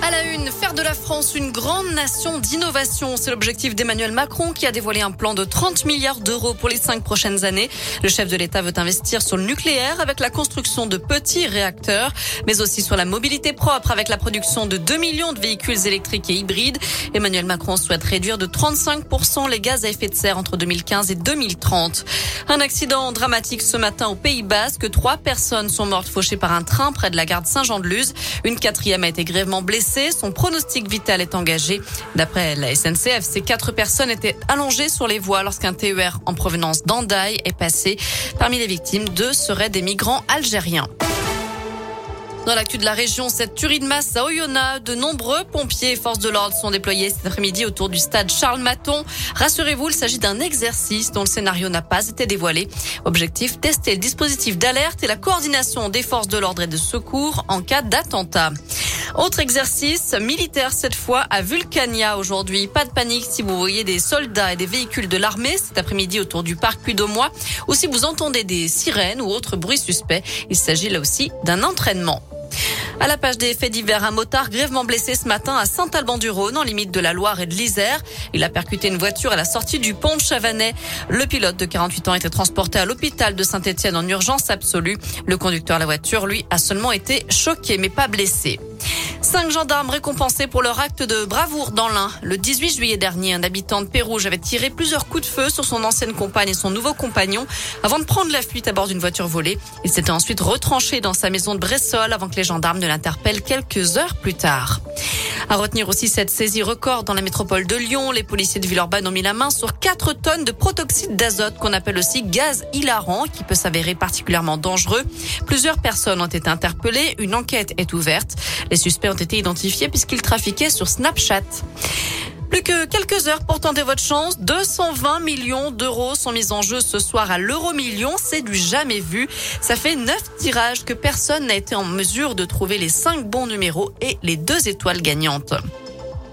À la une, faire de la France une grande nation d'innovation. C'est l'objectif d'Emmanuel Macron qui a dévoilé un plan de 30 milliards d'euros pour les cinq prochaines années. Le chef de l'État veut investir sur le nucléaire avec la construction de petits réacteurs, mais aussi sur la mobilité propre avec la production de 2 millions de véhicules électriques et hybrides. Emmanuel Macron souhaite réduire de 35% les gaz à effet de serre entre 2015 et 2030. Un accident dramatique ce matin au Pays Basque. Trois personnes sont mortes fauchées par un train près de la gare Saint-Jean-de-Luz. Une quatrième a été grièvement blessée. Son pronostic vital est engagé. D'après la SNCF, ces quatre personnes étaient allongées sur les voies lorsqu'un TER en provenance d'Andaï est passé. Parmi les victimes, deux seraient des migrants algériens. Dans l'actu de la région, cette tuerie de masse à Oyonnax, de nombreux pompiers et forces de l'ordre sont déployés cet après-midi autour du stade Charles Maton. Rassurez-vous, il s'agit d'un exercice dont le scénario n'a pas été dévoilé. Objectif, tester le dispositif d'alerte et la coordination des forces de l'ordre et de secours en cas d'attentat. Autre exercice militaire cette fois à Vulcania aujourd'hui. Pas de panique si vous voyez des soldats et des véhicules de l'armée cet après-midi autour du parc Puy-d'Aumois ou si vous entendez des sirènes ou autres bruits suspects. Il s'agit là aussi d'un entraînement. À la page des faits divers, un motard grièvement blessé ce matin à Saint-Alban-du-Rhône, en limite de la Loire et de l'Isère. Il a percuté une voiture à la sortie du pont de Chavanais. Le pilote de 48 ans était transporté à l'hôpital de Saint-Etienne en urgence absolue. Le conducteur de la voiture, lui, a seulement été choqué, mais pas blessé. Cinq gendarmes récompensés pour leur acte de bravoure dans l'Ain. Le 18 juillet dernier, un habitant de Pérouge avait tiré plusieurs coups de feu sur son ancienne compagne et son nouveau compagnon avant de prendre la fuite à bord d'une voiture volée. Il s'était ensuite retranché dans sa maison de Bressol avant que les gendarmes ne l'interpellent quelques heures plus tard. À retenir aussi cette saisie record dans la métropole de Lyon. Les policiers de Villeurbanne ont mis la main sur 4 tonnes de protoxyde d'azote qu'on appelle aussi gaz hilarant qui peut s'avérer particulièrement dangereux. Plusieurs personnes ont été interpellées. Une enquête est ouverte. Les suspects ont été identifiés puisqu'ils trafiquaient sur Snapchat. Plus que quelques heures pour tenter votre chance. 220 millions d'euros sont mis en jeu ce soir à l'euro million. C'est du jamais vu. Ça fait neuf tirages que personne n'a été en mesure de trouver les cinq bons numéros et les deux étoiles gagnantes.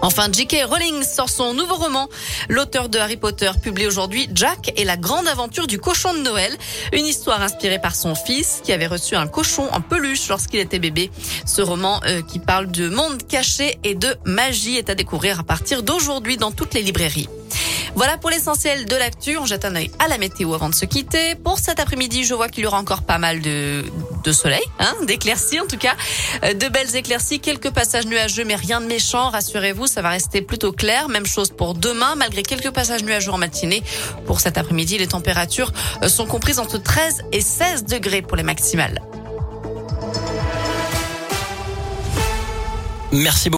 Enfin, J.K. Rowling sort son nouveau roman. L'auteur de Harry Potter publie aujourd'hui Jack et la grande aventure du cochon de Noël. Une histoire inspirée par son fils qui avait reçu un cochon en peluche lorsqu'il était bébé. Ce roman euh, qui parle de monde caché et de magie est à découvrir à partir d'aujourd'hui dans toutes les librairies. Voilà pour l'essentiel de l'actu. On jette un œil à la météo avant de se quitter. Pour cet après-midi, je vois qu'il y aura encore pas mal de, soleil, hein, d'éclaircies en tout cas, euh, de belles éclaircies, quelques passages nuageux, mais rien de méchant. Rassurez-vous, ça va rester plutôt clair. Même chose pour demain, malgré quelques passages nuageux en matinée. Pour cet après-midi, les températures euh, sont comprises entre 13 et 16 degrés pour les maximales. Merci beaucoup.